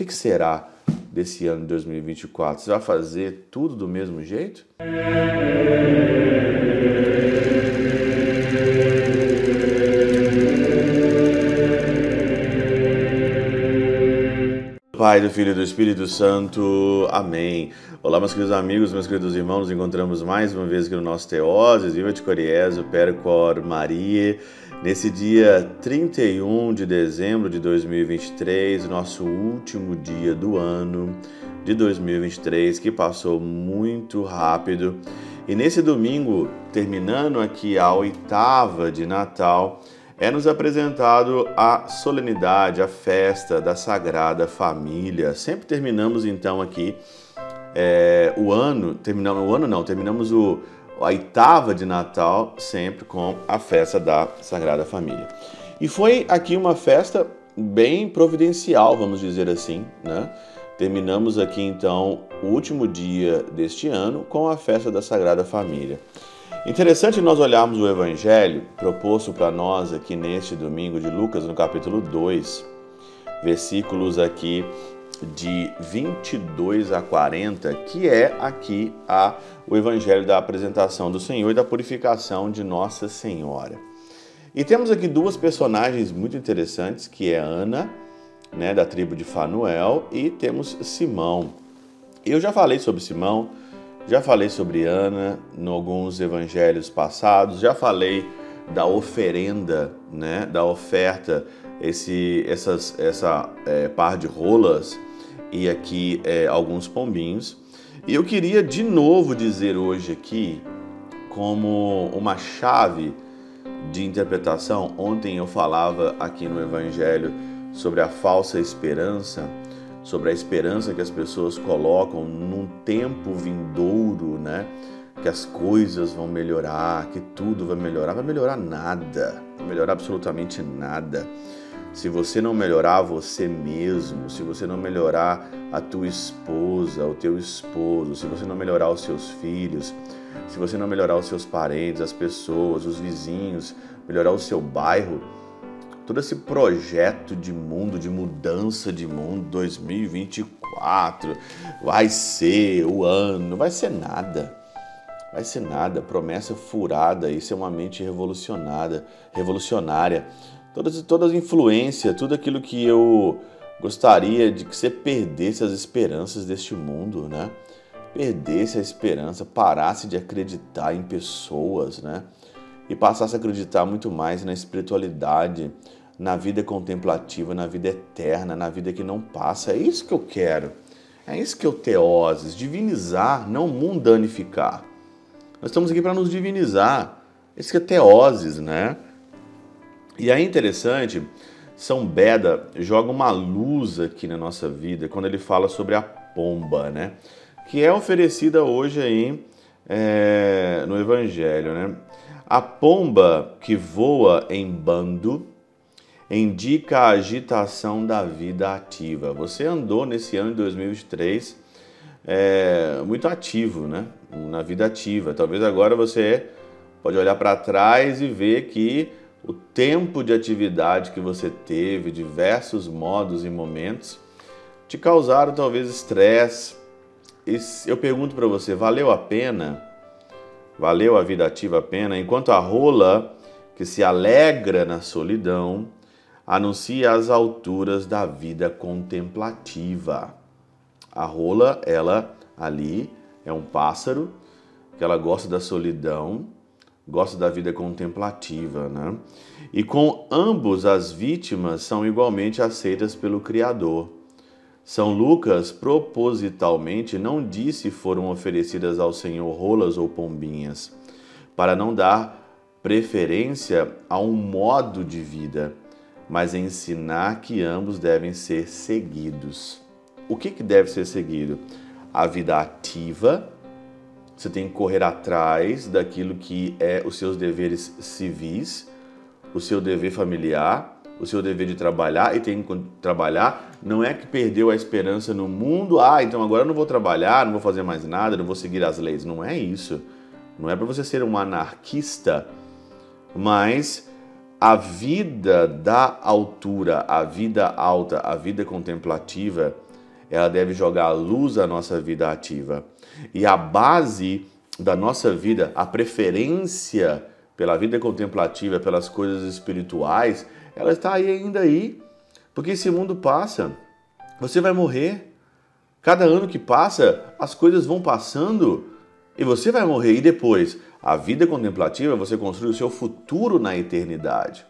que, que será desse ano de 2024? Você vai fazer tudo do mesmo jeito? Pai, do Filho e do Espírito Santo. Amém. Olá, meus queridos amigos, meus queridos irmãos, nos encontramos mais uma vez aqui no nosso Teoses, Viva de Coriezo, Percor Maria, nesse dia 31 de dezembro de 2023, nosso último dia do ano de 2023, que passou muito rápido. E nesse domingo, terminando aqui a oitava de Natal, é nos apresentado a solenidade, a festa da Sagrada Família. Sempre terminamos então aqui é, o ano, terminamos o ano não, terminamos o, a oitava de Natal sempre com a festa da Sagrada Família. E foi aqui uma festa bem providencial, vamos dizer assim, né? Terminamos aqui então o último dia deste ano com a festa da Sagrada Família. Interessante nós olharmos o evangelho proposto para nós aqui neste domingo de Lucas, no capítulo 2, versículos aqui de 22 a 40, que é aqui a, o evangelho da apresentação do Senhor e da purificação de Nossa Senhora. E temos aqui duas personagens muito interessantes, que é Ana, né, da tribo de Fanuel, e temos Simão. Eu já falei sobre Simão já falei sobre Ana em alguns evangelhos passados, já falei da oferenda, né, da oferta, esse, essas, essa é, par de rolas e aqui é, alguns pombinhos. E eu queria de novo dizer hoje aqui, como uma chave de interpretação, ontem eu falava aqui no Evangelho sobre a falsa esperança sobre a esperança que as pessoas colocam num tempo vindouro, né? Que as coisas vão melhorar, que tudo vai melhorar. Vai melhorar nada, vai melhorar absolutamente nada. Se você não melhorar você mesmo, se você não melhorar a tua esposa, o teu esposo, se você não melhorar os seus filhos, se você não melhorar os seus parentes, as pessoas, os vizinhos, melhorar o seu bairro, todo esse projeto de mundo, de mudança de mundo 2024, vai ser o ano, vai ser nada. Vai ser nada, promessa furada, isso é uma mente revolucionada, revolucionária. Todas, todas as influências, tudo aquilo que eu gostaria de que você perdesse as esperanças deste mundo, né? Perdesse a esperança, parasse de acreditar em pessoas, né? E passasse a acreditar muito mais na espiritualidade, na vida contemplativa, na vida eterna, na vida que não passa. É isso que eu quero. É isso que eu teoses, divinizar, não mundanificar. Nós estamos aqui para nos divinizar. Isso que é teoses, né? E aí interessante, São Beda joga uma luz aqui na nossa vida quando ele fala sobre a pomba, né? Que é oferecida hoje aí é, no Evangelho, né? A pomba que voa em bando indica a agitação da vida ativa. Você andou nesse ano de 2023 é, muito ativo, né? Na vida ativa. Talvez agora você pode olhar para trás e ver que o tempo de atividade que você teve, diversos modos e momentos, te causaram talvez estresse. Eu pergunto para você, valeu a pena? Valeu a vida ativa a pena? Enquanto a rola que se alegra na solidão, anuncia as alturas da vida contemplativa. A rola, ela ali é um pássaro que ela gosta da solidão, gosta da vida contemplativa, né? E com ambos as vítimas são igualmente aceitas pelo Criador. São Lucas propositalmente não disse foram oferecidas ao Senhor rolas ou pombinhas, para não dar preferência a um modo de vida mas ensinar que ambos devem ser seguidos. O que, que deve ser seguido? A vida ativa, você tem que correr atrás daquilo que é os seus deveres civis, o seu dever familiar, o seu dever de trabalhar e tem que trabalhar. Não é que perdeu a esperança no mundo, ah, então agora eu não vou trabalhar, não vou fazer mais nada, não vou seguir as leis. Não é isso. Não é para você ser um anarquista, mas a vida da altura, a vida alta, a vida contemplativa, ela deve jogar luz à nossa vida ativa. E a base da nossa vida, a preferência pela vida contemplativa, pelas coisas espirituais, ela está aí ainda aí. Porque esse mundo passa, você vai morrer. Cada ano que passa, as coisas vão passando e você vai morrer. E depois, a vida contemplativa, você construi o seu futuro na eternidade.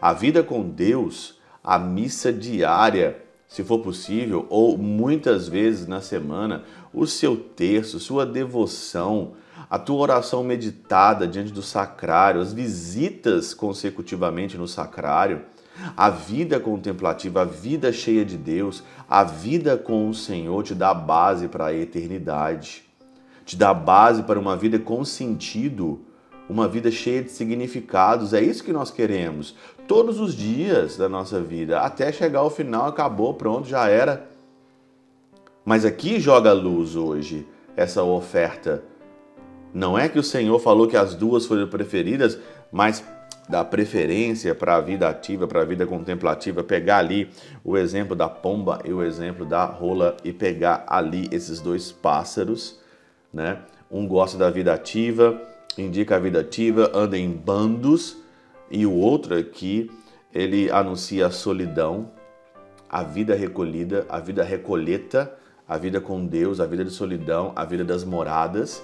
A vida com Deus, a missa diária, se for possível, ou muitas vezes na semana, o seu terço, sua devoção, a tua oração meditada diante do sacrário, as visitas consecutivamente no sacrário, a vida contemplativa, a vida cheia de Deus, a vida com o Senhor te dá base para a eternidade, te dá base para uma vida com sentido, uma vida cheia de significados. É isso que nós queremos todos os dias da nossa vida, até chegar ao final, acabou, pronto, já era. Mas aqui joga luz hoje essa oferta. Não é que o Senhor falou que as duas foram preferidas, mas da preferência para a vida ativa, para a vida contemplativa, pegar ali o exemplo da pomba e o exemplo da rola e pegar ali esses dois pássaros, né? Um gosta da vida ativa, indica a vida ativa, anda em bandos, e o outro aqui, ele anuncia a solidão, a vida recolhida, a vida recolheta, a vida com Deus, a vida de solidão, a vida das moradas,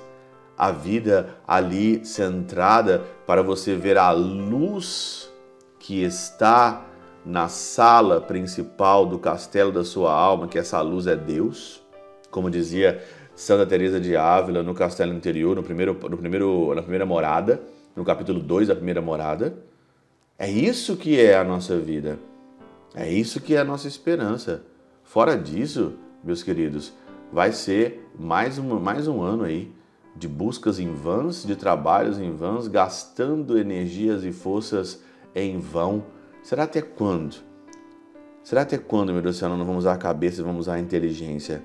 a vida ali centrada para você ver a luz que está na sala principal do castelo da sua alma, que essa luz é Deus, como dizia Santa Teresa de Ávila no castelo interior, no primeiro, no primeiro, na primeira morada, no capítulo 2 da primeira morada. É isso que é a nossa vida. É isso que é a nossa esperança. Fora disso, meus queridos, vai ser mais um, mais um ano aí de buscas em vãs, de trabalhos em vãs, gastando energias e forças em vão. Será até quando? Será até quando, meu Deus do céu, não vamos usar a cabeça e vamos usar a inteligência?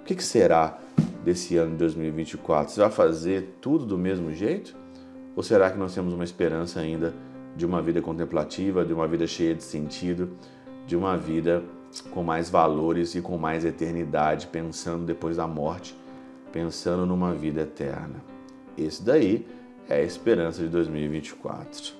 O que, que será desse ano de 2024? Você vai fazer tudo do mesmo jeito? Ou será que nós temos uma esperança ainda? de uma vida contemplativa, de uma vida cheia de sentido, de uma vida com mais valores e com mais eternidade, pensando depois da morte, pensando numa vida eterna. Esse daí é a esperança de 2024.